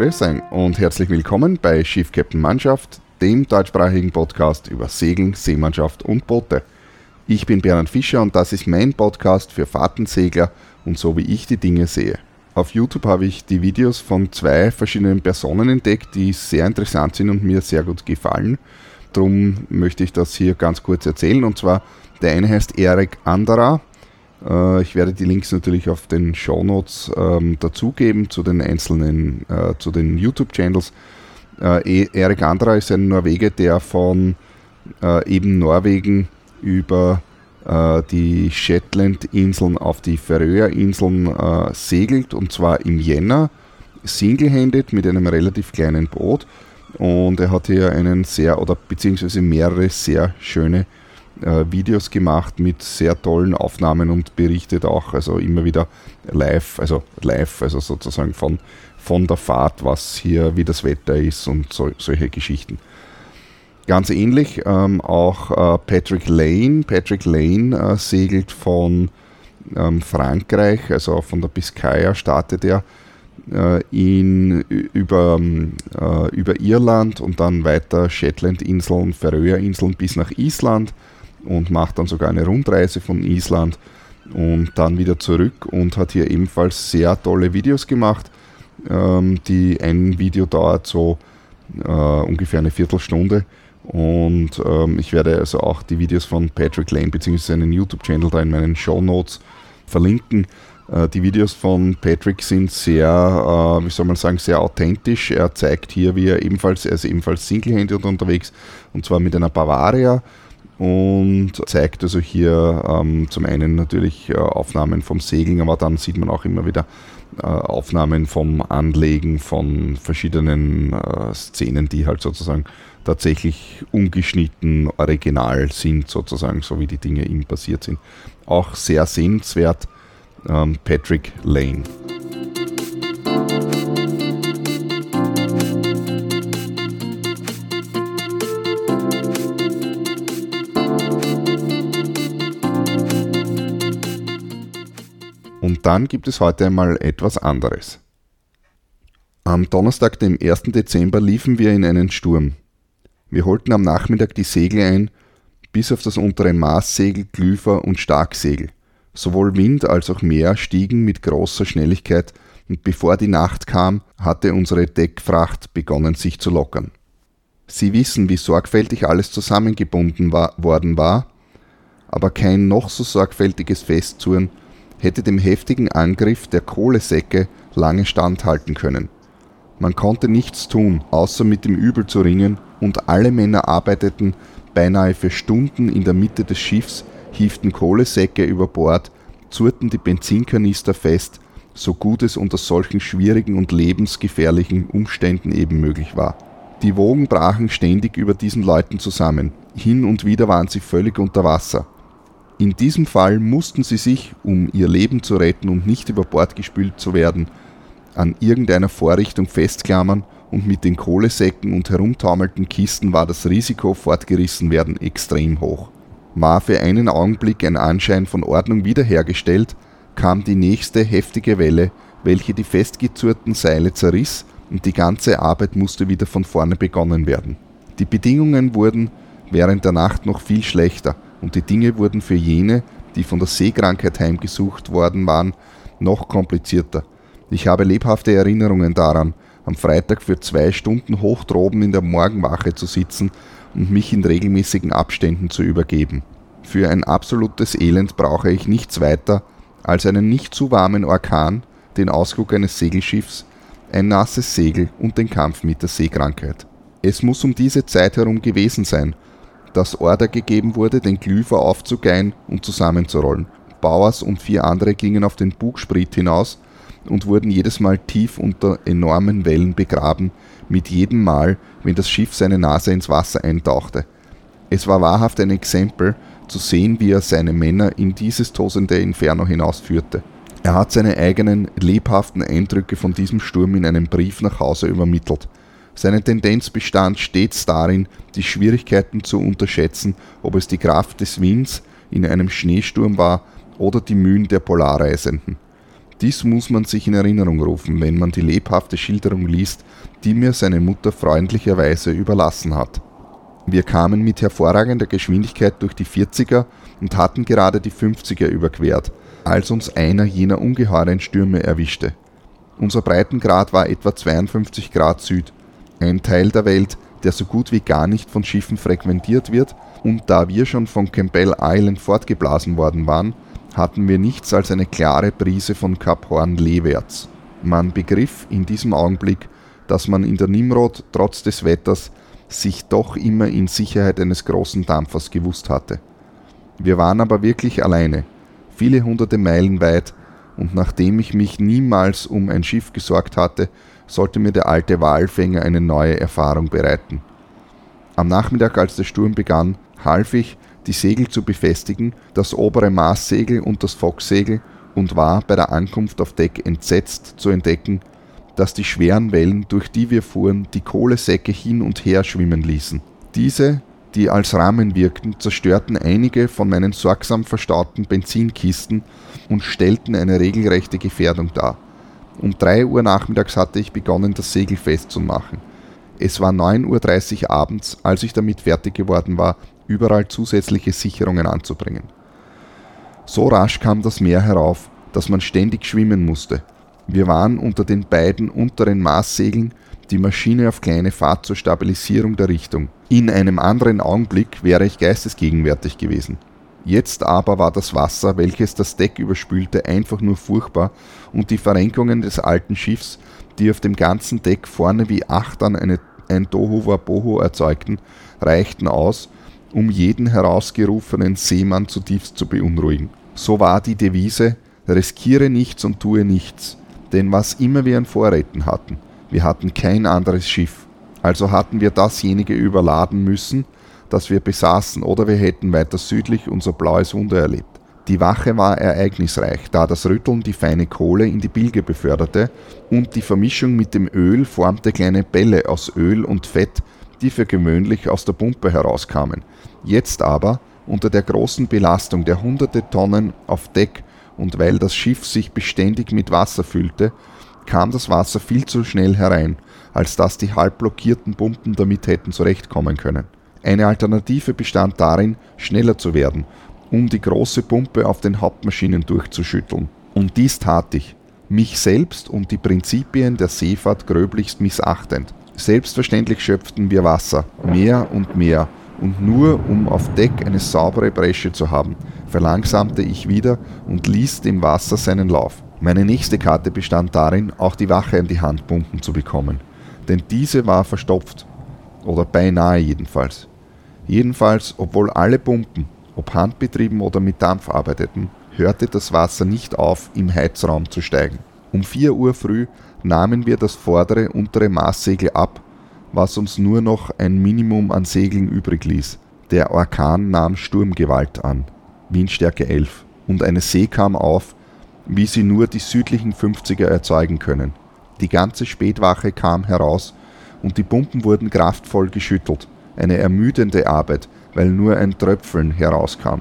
Grüß euch und herzlich willkommen bei Schiff Captain Mannschaft, dem deutschsprachigen Podcast über Segeln, Seemannschaft und Boote. Ich bin Bernhard Fischer und das ist mein Podcast für Fahrtensegler und so wie ich die Dinge sehe. Auf YouTube habe ich die Videos von zwei verschiedenen Personen entdeckt, die sehr interessant sind und mir sehr gut gefallen. Darum möchte ich das hier ganz kurz erzählen. Und zwar, der eine heißt Erik Andara. Äh, ich werde die Links natürlich auf den Show Notes ähm, dazugeben zu den einzelnen, äh, zu den YouTube-Channels. Äh, Erik Andra ist ein Norweger, der von äh, eben Norwegen über äh, die Shetland-Inseln auf die Färöer-Inseln äh, segelt und zwar im Jänner, single-handed mit einem relativ kleinen Boot. Und er hat hier einen sehr oder beziehungsweise mehrere sehr schöne äh, Videos gemacht mit sehr tollen Aufnahmen und berichtet auch, also immer wieder live, also live, also sozusagen von, von der Fahrt, was hier, wie das Wetter ist und so, solche Geschichten. Ganz ähnlich ähm, auch äh, Patrick Lane. Patrick Lane äh, segelt von ähm, Frankreich, also von der Biscaya startet er äh, in, über, ähm, äh, über Irland und dann weiter Shetland-Inseln, Färöer-Inseln bis nach Island und macht dann sogar eine Rundreise von Island und dann wieder zurück und hat hier ebenfalls sehr tolle Videos gemacht. Ähm, die ein Video dauert so äh, ungefähr eine Viertelstunde und ähm, ich werde also auch die Videos von Patrick Lane bzw. seinen YouTube-Channel da in meinen Show Notes verlinken. Äh, die Videos von Patrick sind sehr, äh, wie soll man sagen, sehr authentisch. Er zeigt hier, wie er ebenfalls, er ist ebenfalls Single-Handed unterwegs und zwar mit einer Bavaria und zeigt also hier ähm, zum einen natürlich äh, Aufnahmen vom Segeln, aber dann sieht man auch immer wieder äh, Aufnahmen vom Anlegen von verschiedenen äh, Szenen, die halt sozusagen tatsächlich ungeschnitten original sind, sozusagen, so wie die Dinge ihm passiert sind. Auch sehr sehenswert, ähm, Patrick Lane. Und dann gibt es heute einmal etwas anderes. Am Donnerstag, dem 1. Dezember, liefen wir in einen Sturm. Wir holten am Nachmittag die Segel ein, bis auf das untere Maßsegel, Glüfer und Starksegel. Sowohl Wind als auch Meer stiegen mit großer Schnelligkeit und bevor die Nacht kam, hatte unsere Deckfracht begonnen sich zu lockern. Sie wissen, wie sorgfältig alles zusammengebunden war, worden war, aber kein noch so sorgfältiges Festzurren hätte dem heftigen Angriff der Kohlesäcke lange standhalten können. Man konnte nichts tun, außer mit dem Übel zu ringen, und alle Männer arbeiteten beinahe für Stunden in der Mitte des Schiffs, hieften Kohlesäcke über Bord, zurten die Benzinkanister fest, so gut es unter solchen schwierigen und lebensgefährlichen Umständen eben möglich war. Die Wogen brachen ständig über diesen Leuten zusammen, hin und wieder waren sie völlig unter Wasser. In diesem Fall mussten sie sich, um ihr Leben zu retten und nicht über Bord gespült zu werden, an irgendeiner Vorrichtung festklammern und mit den Kohlesäcken und herumtaumelnden Kisten war das Risiko, fortgerissen werden, extrem hoch. War für einen Augenblick ein Anschein von Ordnung wiederhergestellt, kam die nächste heftige Welle, welche die festgezurrten Seile zerriss und die ganze Arbeit musste wieder von vorne begonnen werden. Die Bedingungen wurden während der Nacht noch viel schlechter und die Dinge wurden für jene, die von der Seekrankheit heimgesucht worden waren, noch komplizierter. Ich habe lebhafte Erinnerungen daran, am Freitag für zwei Stunden hoch droben in der Morgenwache zu sitzen und mich in regelmäßigen Abständen zu übergeben. Für ein absolutes Elend brauche ich nichts weiter als einen nicht zu warmen Orkan, den Ausguck eines Segelschiffs, ein nasses Segel und den Kampf mit der Seekrankheit. Es muss um diese Zeit herum gewesen sein, dass Order gegeben wurde, den Glüfer aufzugeilen und zusammenzurollen. Bauers und vier andere gingen auf den Bugspriet hinaus und wurden jedes Mal tief unter enormen Wellen begraben, mit jedem Mal, wenn das Schiff seine Nase ins Wasser eintauchte. Es war wahrhaft ein Exempel, zu sehen, wie er seine Männer in dieses tosende Inferno hinausführte. Er hat seine eigenen lebhaften Eindrücke von diesem Sturm in einem Brief nach Hause übermittelt. Seine Tendenz bestand stets darin, die Schwierigkeiten zu unterschätzen, ob es die Kraft des Winds in einem Schneesturm war oder die Mühen der Polarreisenden. Dies muss man sich in Erinnerung rufen, wenn man die lebhafte Schilderung liest, die mir seine Mutter freundlicherweise überlassen hat. Wir kamen mit hervorragender Geschwindigkeit durch die 40er und hatten gerade die 50er überquert, als uns einer jener ungeheuren Stürme erwischte. Unser Breitengrad war etwa 52 Grad Süd, ein Teil der Welt, der so gut wie gar nicht von Schiffen frequentiert wird, und da wir schon von Campbell Island fortgeblasen worden waren, hatten wir nichts als eine klare Brise von Kap Horn leewärts. Man begriff in diesem Augenblick, dass man in der Nimrod trotz des Wetters sich doch immer in Sicherheit eines großen Dampfers gewusst hatte. Wir waren aber wirklich alleine, viele hunderte Meilen weit, und nachdem ich mich niemals um ein Schiff gesorgt hatte, sollte mir der alte Walfänger eine neue Erfahrung bereiten. Am Nachmittag, als der Sturm begann, half ich, die Segel zu befestigen, das obere Maßsegel und das Focksegel und war bei der Ankunft auf Deck entsetzt zu entdecken, dass die schweren Wellen, durch die wir fuhren, die Kohlesäcke hin und her schwimmen ließen. Diese, die als Rahmen wirkten, zerstörten einige von meinen sorgsam verstauten Benzinkisten und stellten eine regelrechte Gefährdung dar. Um 3 Uhr nachmittags hatte ich begonnen, das Segel festzumachen. Es war 9.30 Uhr abends, als ich damit fertig geworden war, überall zusätzliche Sicherungen anzubringen. So rasch kam das Meer herauf, dass man ständig schwimmen musste. Wir waren unter den beiden unteren Maßsegeln, die Maschine auf kleine Fahrt zur Stabilisierung der Richtung. In einem anderen Augenblick wäre ich geistesgegenwärtig gewesen. Jetzt aber war das Wasser, welches das Deck überspülte, einfach nur furchtbar und die Verrenkungen des alten Schiffs, die auf dem ganzen Deck vorne wie Achtern eine, ein Tohu Wabohu erzeugten, reichten aus, um jeden herausgerufenen Seemann zutiefst zu beunruhigen. So war die Devise, riskiere nichts und tue nichts, denn was immer wir an Vorräten hatten, wir hatten kein anderes Schiff, also hatten wir dasjenige überladen müssen, das wir besaßen, oder wir hätten weiter südlich unser blaues Wunder erlebt. Die Wache war ereignisreich, da das Rütteln die feine Kohle in die Bilge beförderte und die Vermischung mit dem Öl formte kleine Bälle aus Öl und Fett, die für gewöhnlich aus der Pumpe herauskamen. Jetzt aber, unter der großen Belastung der hunderte Tonnen auf Deck und weil das Schiff sich beständig mit Wasser füllte, kam das Wasser viel zu schnell herein, als dass die halb blockierten Pumpen damit hätten zurechtkommen können. Eine Alternative bestand darin, schneller zu werden, um die große Pumpe auf den Hauptmaschinen durchzuschütteln. Und dies tat ich, mich selbst und die Prinzipien der Seefahrt gröblichst missachtend. Selbstverständlich schöpften wir Wasser, mehr und mehr, und nur um auf Deck eine saubere Bresche zu haben, verlangsamte ich wieder und ließ dem Wasser seinen Lauf. Meine nächste Karte bestand darin, auch die Wache in die Handpumpen zu bekommen, denn diese war verstopft, oder beinahe jedenfalls. Jedenfalls, obwohl alle Pumpen, ob handbetrieben oder mit Dampf arbeiteten, hörte das Wasser nicht auf, im Heizraum zu steigen. Um 4 Uhr früh nahmen wir das vordere untere Maßsegel ab, was uns nur noch ein Minimum an Segeln übrig ließ. Der Orkan nahm Sturmgewalt an, Windstärke 11, und eine See kam auf, wie sie nur die südlichen 50er erzeugen können. Die ganze Spätwache kam heraus und die Pumpen wurden kraftvoll geschüttelt. Eine ermüdende Arbeit, weil nur ein Tröpfeln herauskam.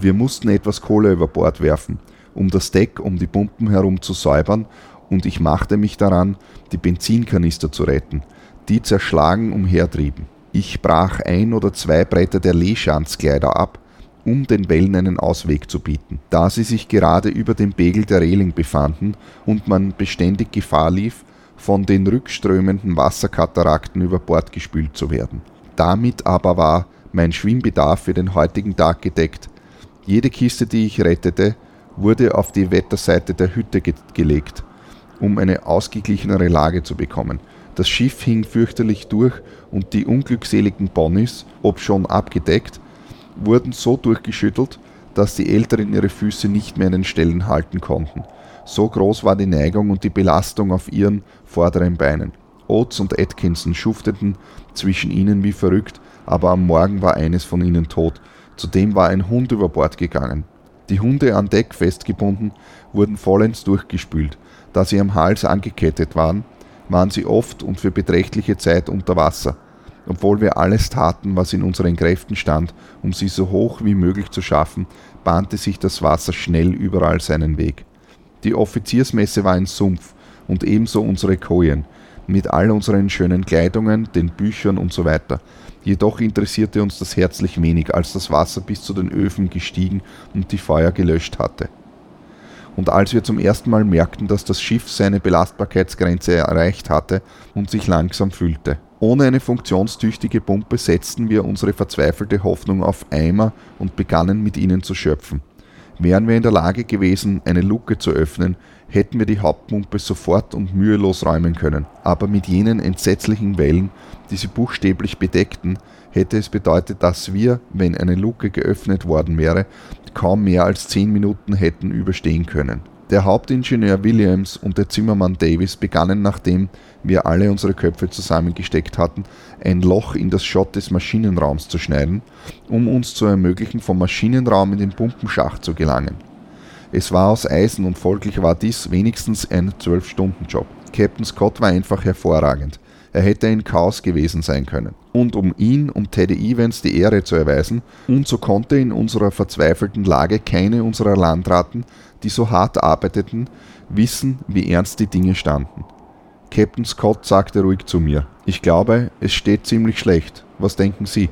Wir mussten etwas Kohle über Bord werfen, um das Deck um die Pumpen herum zu säubern und ich machte mich daran, die Benzinkanister zu retten, die zerschlagen umhertrieben. Ich brach ein oder zwei Bretter der Lehschanzkleider ab, um den Wellen einen Ausweg zu bieten, da sie sich gerade über dem Pegel der Reling befanden und man beständig Gefahr lief, von den rückströmenden Wasserkatarakten über Bord gespült zu werden. Damit aber war mein Schwimmbedarf für den heutigen Tag gedeckt. Jede Kiste, die ich rettete, wurde auf die Wetterseite der Hütte ge gelegt um eine ausgeglichenere Lage zu bekommen. Das Schiff hing fürchterlich durch und die unglückseligen Ponys, obschon abgedeckt, wurden so durchgeschüttelt, dass die Älteren ihre Füße nicht mehr in den Stellen halten konnten. So groß war die Neigung und die Belastung auf ihren vorderen Beinen. Oates und Atkinson schufteten zwischen ihnen wie verrückt, aber am Morgen war eines von ihnen tot. Zudem war ein Hund über Bord gegangen. Die Hunde an Deck festgebunden wurden vollends durchgespült. Da sie am Hals angekettet waren, waren sie oft und für beträchtliche Zeit unter Wasser, obwohl wir alles taten, was in unseren Kräften stand, um sie so hoch wie möglich zu schaffen, bahnte sich das Wasser schnell überall seinen Weg. Die Offiziersmesse war ein Sumpf und ebenso unsere Kojen, mit all unseren schönen Kleidungen, den Büchern und so weiter. Jedoch interessierte uns das herzlich wenig, als das Wasser bis zu den Öfen gestiegen und die Feuer gelöscht hatte. Und als wir zum ersten Mal merkten, dass das Schiff seine Belastbarkeitsgrenze erreicht hatte und sich langsam füllte. Ohne eine funktionstüchtige Pumpe setzten wir unsere verzweifelte Hoffnung auf Eimer und begannen mit ihnen zu schöpfen. Wären wir in der Lage gewesen, eine Luke zu öffnen, hätten wir die Hauptpumpe sofort und mühelos räumen können. Aber mit jenen entsetzlichen Wellen, die sie buchstäblich bedeckten, hätte es bedeutet, dass wir, wenn eine Luke geöffnet worden wäre, kaum mehr als zehn Minuten hätten überstehen können. Der Hauptingenieur Williams und der Zimmermann Davis begannen, nachdem wir alle unsere Köpfe zusammengesteckt hatten, ein Loch in das Schott des Maschinenraums zu schneiden, um uns zu ermöglichen, vom Maschinenraum in den Pumpenschacht zu gelangen. Es war aus Eisen und folglich war dies wenigstens ein 12-Stunden-Job. Captain Scott war einfach hervorragend. Er hätte ein Chaos gewesen sein können. Und um ihn, um Teddy Evans die Ehre zu erweisen, und so konnte in unserer verzweifelten Lage keine unserer Landraten, die so hart arbeiteten, wissen, wie ernst die Dinge standen. Captain Scott sagte ruhig zu mir, ich glaube, es steht ziemlich schlecht. Was denken Sie?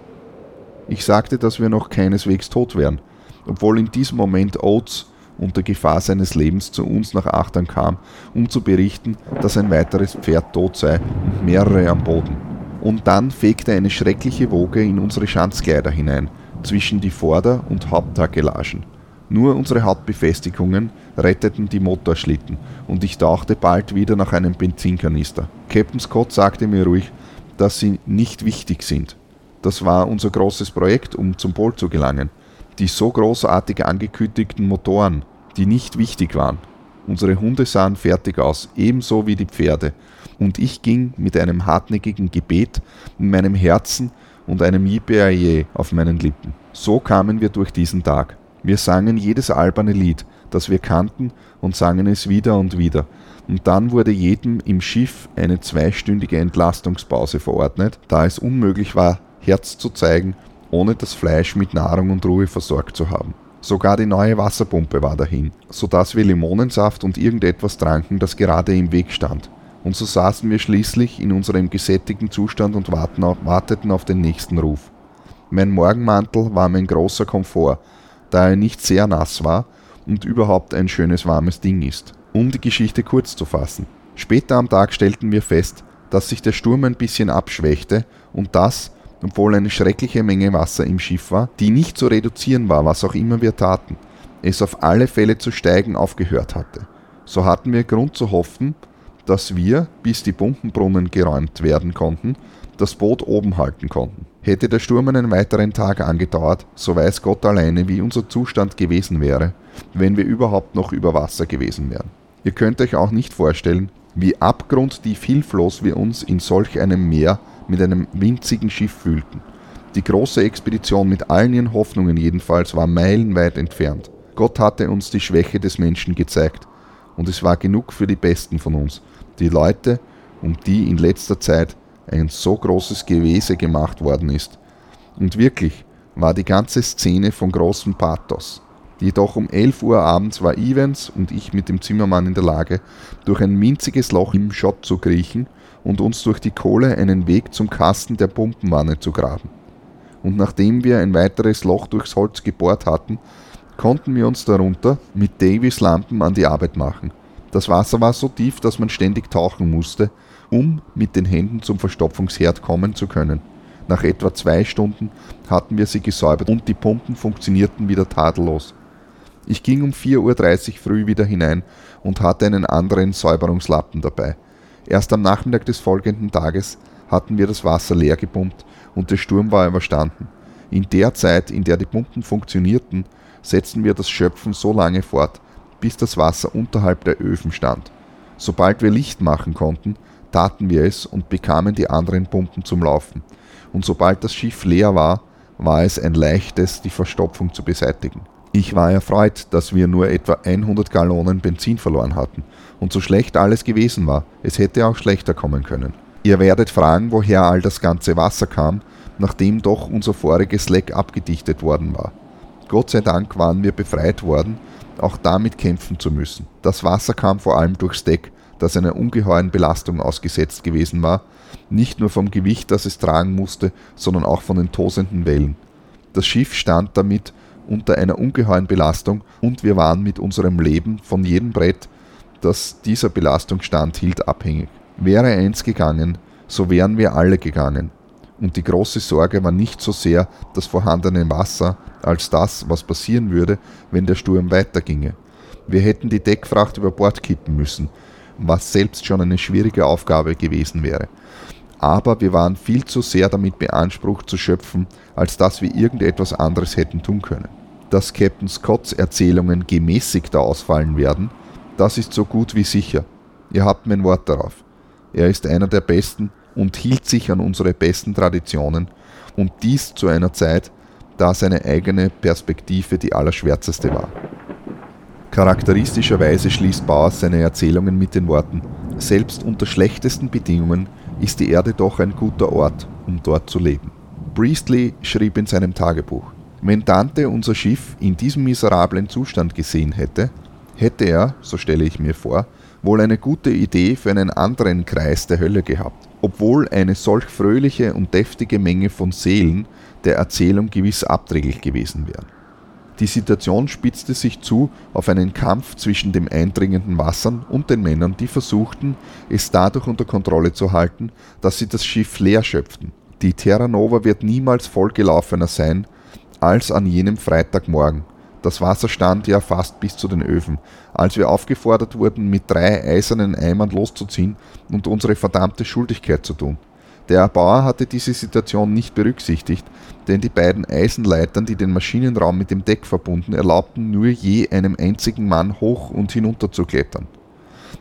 Ich sagte, dass wir noch keineswegs tot wären, obwohl in diesem Moment Oates unter Gefahr seines Lebens zu uns nach Achtern kam, um zu berichten, dass ein weiteres Pferd tot sei und mehrere am Boden. Und dann fegte eine schreckliche Woge in unsere Schanzkleider hinein, zwischen die Vorder- und Haupttagelagen. Nur unsere Hauptbefestigungen retteten die Motorschlitten und ich tauchte bald wieder nach einem Benzinkanister. Captain Scott sagte mir ruhig, dass sie nicht wichtig sind. Das war unser großes Projekt, um zum Pol zu gelangen die so großartig angekündigten Motoren, die nicht wichtig waren. Unsere Hunde sahen fertig aus, ebenso wie die Pferde, und ich ging mit einem hartnäckigen Gebet in meinem Herzen und einem Yippee auf meinen Lippen. So kamen wir durch diesen Tag. Wir sangen jedes alberne Lied, das wir kannten, und sangen es wieder und wieder. Und dann wurde jedem im Schiff eine zweistündige Entlastungspause verordnet, da es unmöglich war, Herz zu zeigen ohne das Fleisch mit Nahrung und Ruhe versorgt zu haben. Sogar die neue Wasserpumpe war dahin, sodass wir Limonensaft und irgendetwas tranken, das gerade im Weg stand. Und so saßen wir schließlich in unserem gesättigten Zustand und warteten auf den nächsten Ruf. Mein Morgenmantel war mein großer Komfort, da er nicht sehr nass war und überhaupt ein schönes warmes Ding ist. Um die Geschichte kurz zu fassen. Später am Tag stellten wir fest, dass sich der Sturm ein bisschen abschwächte und dass, obwohl eine schreckliche Menge Wasser im Schiff war, die nicht zu reduzieren war, was auch immer wir taten, es auf alle Fälle zu steigen aufgehört hatte. So hatten wir Grund zu hoffen, dass wir, bis die Pumpenbrunnen geräumt werden konnten, das Boot oben halten konnten. Hätte der Sturm einen weiteren Tag angedauert, so weiß Gott alleine, wie unser Zustand gewesen wäre, wenn wir überhaupt noch über Wasser gewesen wären. Ihr könnt euch auch nicht vorstellen, wie abgrundtief hilflos wir uns in solch einem Meer mit einem winzigen Schiff fühlten. Die große Expedition mit allen ihren Hoffnungen jedenfalls war meilenweit entfernt. Gott hatte uns die Schwäche des Menschen gezeigt, und es war genug für die Besten von uns, die Leute, um die in letzter Zeit ein so großes Gewese gemacht worden ist. Und wirklich war die ganze Szene von großem Pathos. Jedoch um 11 Uhr abends war Evans und ich mit dem Zimmermann in der Lage, durch ein winziges Loch im Schott zu kriechen und uns durch die Kohle einen Weg zum Kasten der Pumpenwanne zu graben. Und nachdem wir ein weiteres Loch durchs Holz gebohrt hatten, konnten wir uns darunter mit Davis Lampen an die Arbeit machen. Das Wasser war so tief, dass man ständig tauchen musste, um mit den Händen zum Verstopfungsherd kommen zu können. Nach etwa zwei Stunden hatten wir sie gesäubert und die Pumpen funktionierten wieder tadellos. Ich ging um 4.30 Uhr früh wieder hinein und hatte einen anderen Säuberungslappen dabei. Erst am Nachmittag des folgenden Tages hatten wir das Wasser leer gepumpt und der Sturm war überstanden. In der Zeit, in der die Pumpen funktionierten, setzten wir das Schöpfen so lange fort, bis das Wasser unterhalb der Öfen stand. Sobald wir Licht machen konnten, taten wir es und bekamen die anderen Pumpen zum Laufen. Und sobald das Schiff leer war, war es ein leichtes, die Verstopfung zu beseitigen. Ich war erfreut, dass wir nur etwa 100 Gallonen Benzin verloren hatten und so schlecht alles gewesen war, es hätte auch schlechter kommen können. Ihr werdet fragen, woher all das ganze Wasser kam, nachdem doch unser voriges Leck abgedichtet worden war. Gott sei Dank waren wir befreit worden auch damit kämpfen zu müssen. Das Wasser kam vor allem durchs Deck, das einer ungeheuren Belastung ausgesetzt gewesen war, nicht nur vom Gewicht, das es tragen musste, sondern auch von den tosenden Wellen. Das Schiff stand damit unter einer ungeheuren Belastung und wir waren mit unserem Leben von jedem Brett, das dieser Belastung standhielt, abhängig. Wäre eins gegangen, so wären wir alle gegangen. Und die große Sorge war nicht so sehr das vorhandene Wasser, als das, was passieren würde, wenn der Sturm weiterginge. Wir hätten die Deckfracht über Bord kippen müssen, was selbst schon eine schwierige Aufgabe gewesen wäre. Aber wir waren viel zu sehr damit beansprucht zu schöpfen, als dass wir irgendetwas anderes hätten tun können. Dass Captain Scotts Erzählungen gemäßigter ausfallen werden, das ist so gut wie sicher. Ihr habt mein Wort darauf. Er ist einer der Besten und hielt sich an unsere besten Traditionen und dies zu einer Zeit, da seine eigene Perspektive die allerschwärzeste war. Charakteristischerweise schließt Bauer seine Erzählungen mit den Worten Selbst unter schlechtesten Bedingungen ist die Erde doch ein guter Ort, um dort zu leben. Priestley schrieb in seinem Tagebuch Wenn Dante unser Schiff in diesem miserablen Zustand gesehen hätte, hätte er, so stelle ich mir vor, wohl eine gute Idee für einen anderen Kreis der Hölle gehabt, obwohl eine solch fröhliche und deftige Menge von Seelen der Erzählung gewiss abträglich gewesen wären. Die Situation spitzte sich zu auf einen Kampf zwischen dem eindringenden Wassern und den Männern, die versuchten, es dadurch unter Kontrolle zu halten, dass sie das Schiff leer schöpften. Die Terra Nova wird niemals vollgelaufener sein als an jenem Freitagmorgen, das Wasser stand ja fast bis zu den Öfen, als wir aufgefordert wurden, mit drei eisernen Eimern loszuziehen und unsere verdammte Schuldigkeit zu tun. Der Erbauer hatte diese Situation nicht berücksichtigt, denn die beiden Eisenleitern, die den Maschinenraum mit dem Deck verbunden, erlaubten nur je einem einzigen Mann hoch und hinunter zu klettern.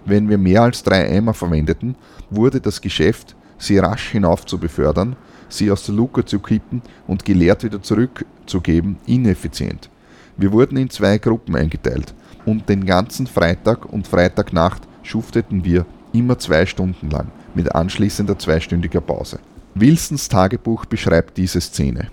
Wenn wir mehr als drei Eimer verwendeten, wurde das Geschäft, sie rasch hinauf zu befördern, sie aus der Luke zu kippen und geleert wieder zurückzugeben, ineffizient. Wir wurden in zwei Gruppen eingeteilt und den ganzen Freitag und Freitagnacht schufteten wir immer zwei Stunden lang mit anschließender zweistündiger Pause. Wilsons Tagebuch beschreibt diese Szene.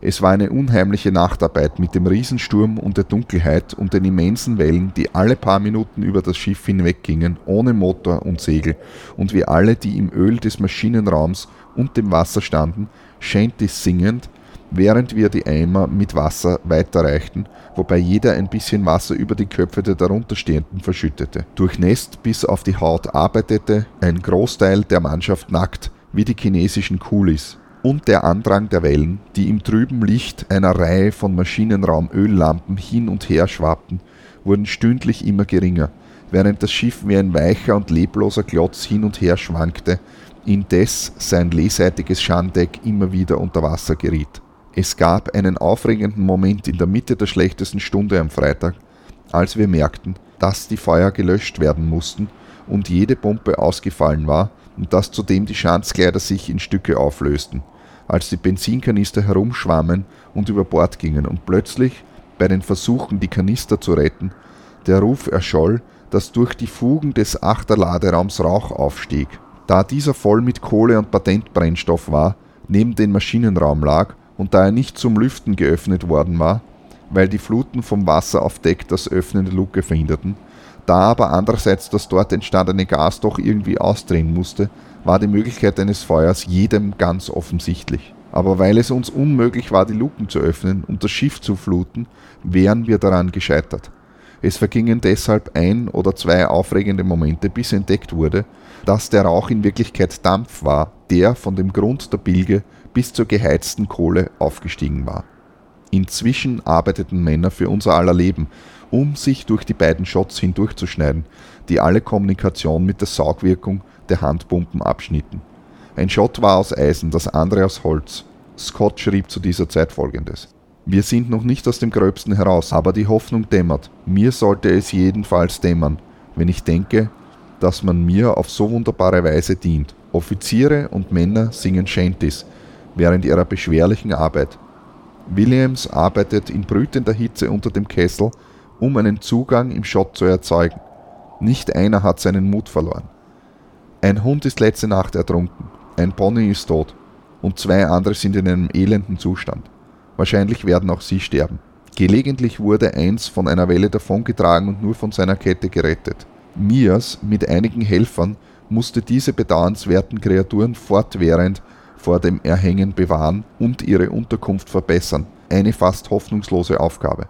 Es war eine unheimliche Nachtarbeit mit dem Riesensturm und der Dunkelheit und den immensen Wellen, die alle paar Minuten über das Schiff hinweggingen, ohne Motor und Segel, und wir alle, die im Öl des Maschinenraums und dem Wasser standen, Shanties singend, während wir die Eimer mit Wasser weiterreichten, wobei jeder ein bisschen Wasser über die Köpfe der darunterstehenden verschüttete. Durchnässt bis auf die Haut arbeitete ein Großteil der Mannschaft nackt, wie die chinesischen Kulis. Und der Andrang der Wellen, die im trüben Licht einer Reihe von Maschinenraumöllampen hin und her schwappten, wurden stündlich immer geringer, während das Schiff wie ein weicher und lebloser Klotz hin und her schwankte, indes sein lehseitiges Schandeck immer wieder unter Wasser geriet. Es gab einen aufregenden Moment in der Mitte der schlechtesten Stunde am Freitag, als wir merkten, dass die Feuer gelöscht werden mussten und jede Pumpe ausgefallen war und dass zudem die Schanzkleider sich in Stücke auflösten, als die Benzinkanister herumschwammen und über Bord gingen und plötzlich, bei den Versuchen, die Kanister zu retten, der Ruf erscholl, dass durch die Fugen des Achterladeraums Rauch aufstieg. Da dieser voll mit Kohle und Patentbrennstoff war, neben den Maschinenraum lag und da er nicht zum Lüften geöffnet worden war, weil die Fluten vom Wasser auf Deck das Öffnen der Luke verhinderten, da aber andererseits das dort entstandene Gas doch irgendwie ausdrehen musste, war die Möglichkeit eines Feuers jedem ganz offensichtlich. Aber weil es uns unmöglich war, die Luken zu öffnen und das Schiff zu fluten, wären wir daran gescheitert. Es vergingen deshalb ein oder zwei aufregende Momente, bis entdeckt wurde, dass der Rauch in Wirklichkeit Dampf war, der von dem Grund der Bilge bis zur geheizten Kohle aufgestiegen war. Inzwischen arbeiteten Männer für unser aller Leben, um sich durch die beiden Shots hindurchzuschneiden, die alle Kommunikation mit der Saugwirkung der Handpumpen abschnitten. Ein Shot war aus Eisen, das andere aus Holz. Scott schrieb zu dieser Zeit folgendes. Wir sind noch nicht aus dem Gröbsten heraus, aber die Hoffnung dämmert. Mir sollte es jedenfalls dämmern, wenn ich denke, dass man mir auf so wunderbare Weise dient. Offiziere und Männer singen Shanties, während ihrer beschwerlichen Arbeit. Williams arbeitet in brütender Hitze unter dem Kessel, um einen Zugang im Schott zu erzeugen. Nicht einer hat seinen Mut verloren. Ein Hund ist letzte Nacht ertrunken, ein Pony ist tot und zwei andere sind in einem elenden Zustand. Wahrscheinlich werden auch sie sterben. Gelegentlich wurde eins von einer Welle davongetragen und nur von seiner Kette gerettet. Mias mit einigen Helfern musste diese bedauernswerten Kreaturen fortwährend vor dem Erhängen bewahren und ihre Unterkunft verbessern. Eine fast hoffnungslose Aufgabe.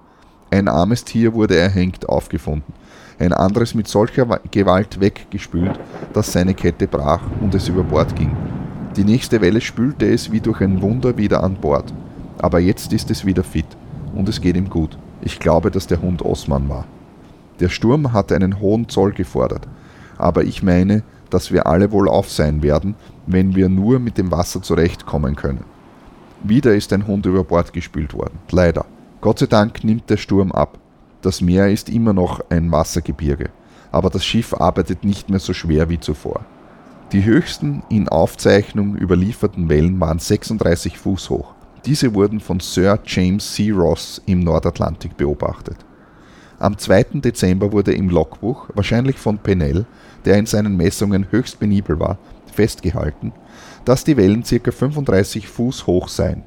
Ein armes Tier wurde erhängt aufgefunden, ein anderes mit solcher Gewalt weggespült, dass seine Kette brach und es über Bord ging. Die nächste Welle spülte es wie durch ein Wunder wieder an Bord. Aber jetzt ist es wieder fit und es geht ihm gut. Ich glaube, dass der Hund Osman war. Der Sturm hatte einen hohen Zoll gefordert, aber ich meine, dass wir alle wohl auf sein werden, wenn wir nur mit dem Wasser zurechtkommen können. Wieder ist ein Hund über Bord gespült worden, leider. Gott sei Dank nimmt der Sturm ab. Das Meer ist immer noch ein Wassergebirge, aber das Schiff arbeitet nicht mehr so schwer wie zuvor. Die höchsten in Aufzeichnung überlieferten Wellen waren 36 Fuß hoch. Diese wurden von Sir James C. Ross im Nordatlantik beobachtet. Am 2. Dezember wurde im Logbuch, wahrscheinlich von Pennell, der in seinen Messungen höchst penibel war, festgehalten, dass die Wellen ca. 35 Fuß hoch seien.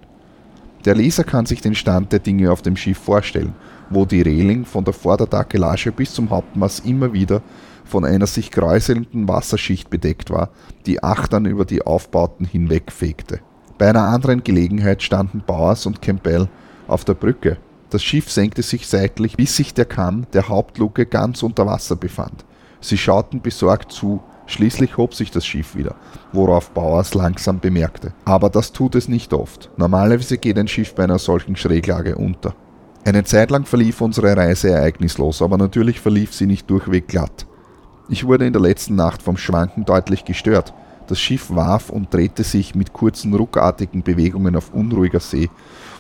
Der Leser kann sich den Stand der Dinge auf dem Schiff vorstellen, wo die Reling von der Vordertakelage bis zum Hauptmaß immer wieder von einer sich kräuselnden Wasserschicht bedeckt war, die Achtern über die Aufbauten hinwegfegte. Bei einer anderen Gelegenheit standen Bowers und Campbell auf der Brücke. Das Schiff senkte sich seitlich, bis sich der Kamm der Hauptluke ganz unter Wasser befand. Sie schauten besorgt zu, schließlich hob sich das Schiff wieder, worauf Bowers langsam bemerkte. Aber das tut es nicht oft. Normalerweise geht ein Schiff bei einer solchen Schräglage unter. Eine Zeit lang verlief unsere Reise ereignislos, aber natürlich verlief sie nicht durchweg glatt. Ich wurde in der letzten Nacht vom Schwanken deutlich gestört. Das Schiff warf und drehte sich mit kurzen, ruckartigen Bewegungen auf unruhiger See,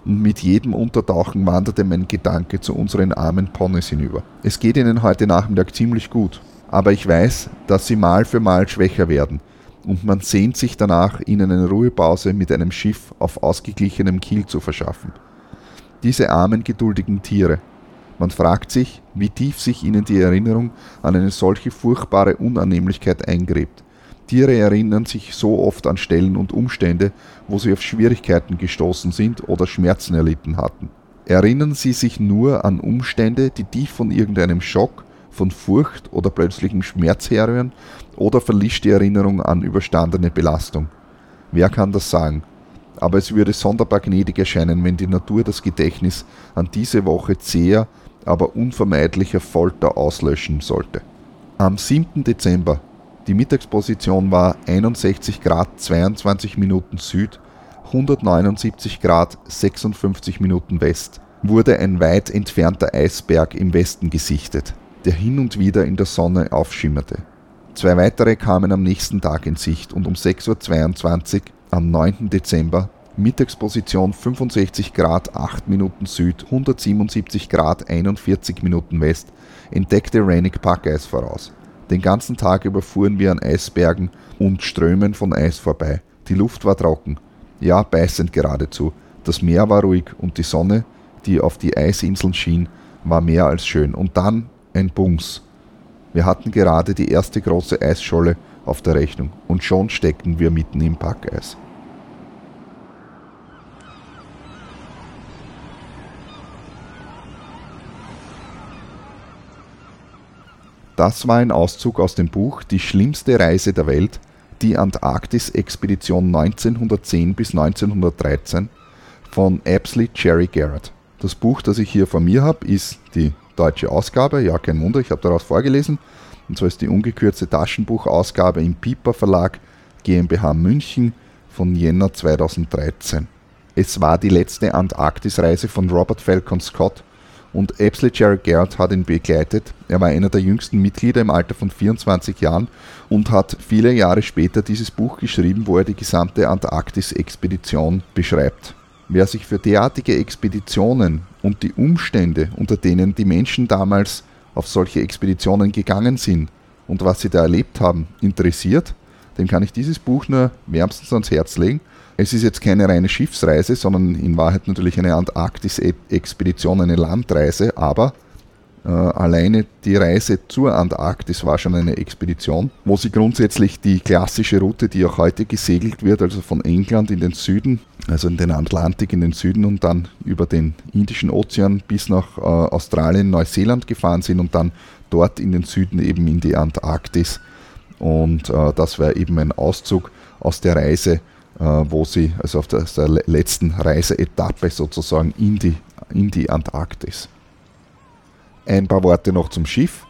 und mit jedem Untertauchen wanderte mein Gedanke zu unseren armen Ponys hinüber. Es geht ihnen heute Nachmittag ziemlich gut, aber ich weiß, dass sie Mal für Mal schwächer werden, und man sehnt sich danach, ihnen eine Ruhepause mit einem Schiff auf ausgeglichenem Kiel zu verschaffen. Diese armen, geduldigen Tiere, man fragt sich, wie tief sich ihnen die Erinnerung an eine solche furchtbare Unannehmlichkeit eingräbt. Tiere erinnern sich so oft an Stellen und Umstände, wo sie auf Schwierigkeiten gestoßen sind oder Schmerzen erlitten hatten. Erinnern sie sich nur an Umstände, die tief von irgendeinem Schock, von Furcht oder plötzlichem Schmerz herrühren, oder verlischt die Erinnerung an überstandene Belastung? Wer kann das sagen? Aber es würde sonderbar gnädig erscheinen, wenn die Natur das Gedächtnis an diese Woche zäher aber unvermeidlicher Folter auslöschen sollte. Am 7. Dezember, die Mittagsposition war 61 Grad 22 Minuten Süd, 179 Grad 56 Minuten West, wurde ein weit entfernter Eisberg im Westen gesichtet, der hin und wieder in der Sonne aufschimmerte. Zwei weitere kamen am nächsten Tag in Sicht und um 6.22 Uhr am 9. Dezember Mittagsposition 65 Grad 8 Minuten Süd, 177 Grad 41 Minuten West, entdeckte Rennick Packeis voraus. Den ganzen Tag über fuhren wir an Eisbergen und Strömen von Eis vorbei. Die Luft war trocken, ja beißend geradezu. Das Meer war ruhig und die Sonne, die auf die Eisinseln schien, war mehr als schön. Und dann ein Bums. Wir hatten gerade die erste große Eisscholle auf der Rechnung und schon steckten wir mitten im Packeis. Das war ein Auszug aus dem Buch Die schlimmste Reise der Welt, die Antarktis-Expedition 1910 bis 1913 von Apsley Cherry Garrett. Das Buch, das ich hier vor mir habe, ist die deutsche Ausgabe, ja kein Wunder, ich habe daraus vorgelesen. Und zwar ist die ungekürzte Taschenbuchausgabe im Piper Verlag GmbH München von Jänner 2013. Es war die letzte Antarktisreise von Robert Falcon Scott und Apsley Jared Garrett hat ihn begleitet. Er war einer der jüngsten Mitglieder im Alter von 24 Jahren und hat viele Jahre später dieses Buch geschrieben, wo er die gesamte Antarktis-Expedition beschreibt. Wer sich für derartige Expeditionen und die Umstände, unter denen die Menschen damals auf solche Expeditionen gegangen sind und was sie da erlebt haben, interessiert, dem kann ich dieses Buch nur wärmstens ans Herz legen. Es ist jetzt keine reine Schiffsreise, sondern in Wahrheit natürlich eine Antarktis-Expedition, eine Landreise, aber alleine die Reise zur Antarktis war schon eine Expedition, wo sie grundsätzlich die klassische Route, die auch heute gesegelt wird, also von England in den Süden, also in den Atlantik in den Süden und dann über den Indischen Ozean bis nach äh, Australien, Neuseeland gefahren sind und dann dort in den Süden eben in die Antarktis. Und äh, das war eben ein Auszug aus der Reise, äh, wo sie, also auf der, der letzten Reiseetappe sozusagen in die, in die Antarktis. Ein paar Worte noch zum Schiff.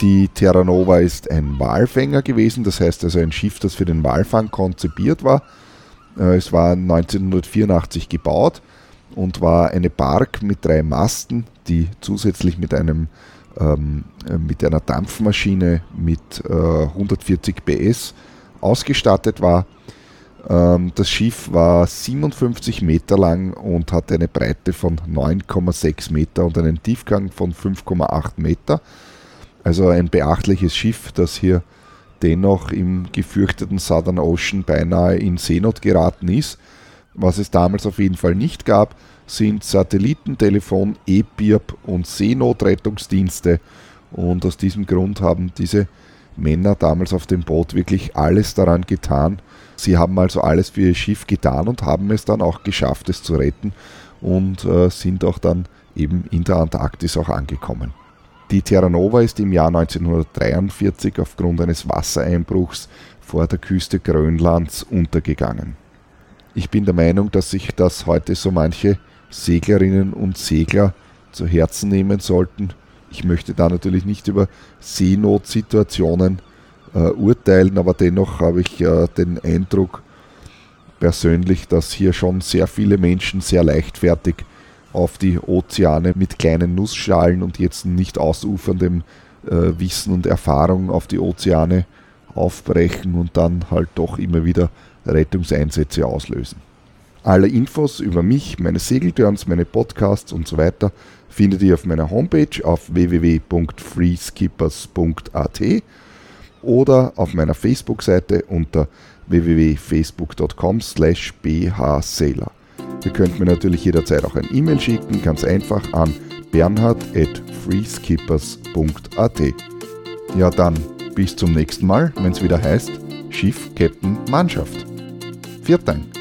Die Terra Nova ist ein Walfänger gewesen, das heißt also ein Schiff, das für den Walfang konzipiert war. Äh, es war 1984 gebaut und war eine Bark mit drei Masten, die zusätzlich mit einem ähm, äh, mit einer Dampfmaschine mit äh, 140 PS ausgestattet war. Ähm, das Schiff war 57 Meter lang und hatte eine Breite von 9,6 Meter und einen Tiefgang von 5,8 Meter. Also ein beachtliches Schiff, das hier dennoch im gefürchteten Southern Ocean beinahe in Seenot geraten ist. Was es damals auf jeden Fall nicht gab, sind Satellitentelefon, E-BIRB und Seenotrettungsdienste. Und aus diesem Grund haben diese Männer damals auf dem Boot wirklich alles daran getan, Sie haben also alles für ihr Schiff getan und haben es dann auch geschafft, es zu retten und äh, sind auch dann eben in der Antarktis auch angekommen. Die Terra Nova ist im Jahr 1943 aufgrund eines Wassereinbruchs vor der Küste Grönlands untergegangen. Ich bin der Meinung, dass sich das heute so manche Seglerinnen und Segler zu Herzen nehmen sollten. Ich möchte da natürlich nicht über Seenotsituationen äh, urteilen, aber dennoch habe ich äh, den Eindruck persönlich, dass hier schon sehr viele Menschen sehr leichtfertig auf die Ozeane mit kleinen Nussschalen und jetzt nicht ausuferndem äh, Wissen und Erfahrung auf die Ozeane aufbrechen und dann halt doch immer wieder Rettungseinsätze auslösen. Alle Infos über mich, meine Segelturns, meine Podcasts und so weiter findet ihr auf meiner Homepage auf www.freeskippers.at oder auf meiner Facebook-Seite unter www.facebook.com slash bhsailor. Ihr könnt mir natürlich jederzeit auch ein E-Mail schicken, ganz einfach an bernhard at freeskippers.at. Ja dann, bis zum nächsten Mal, wenn es wieder heißt Schiff, Captain, Mannschaft. Viert Dank.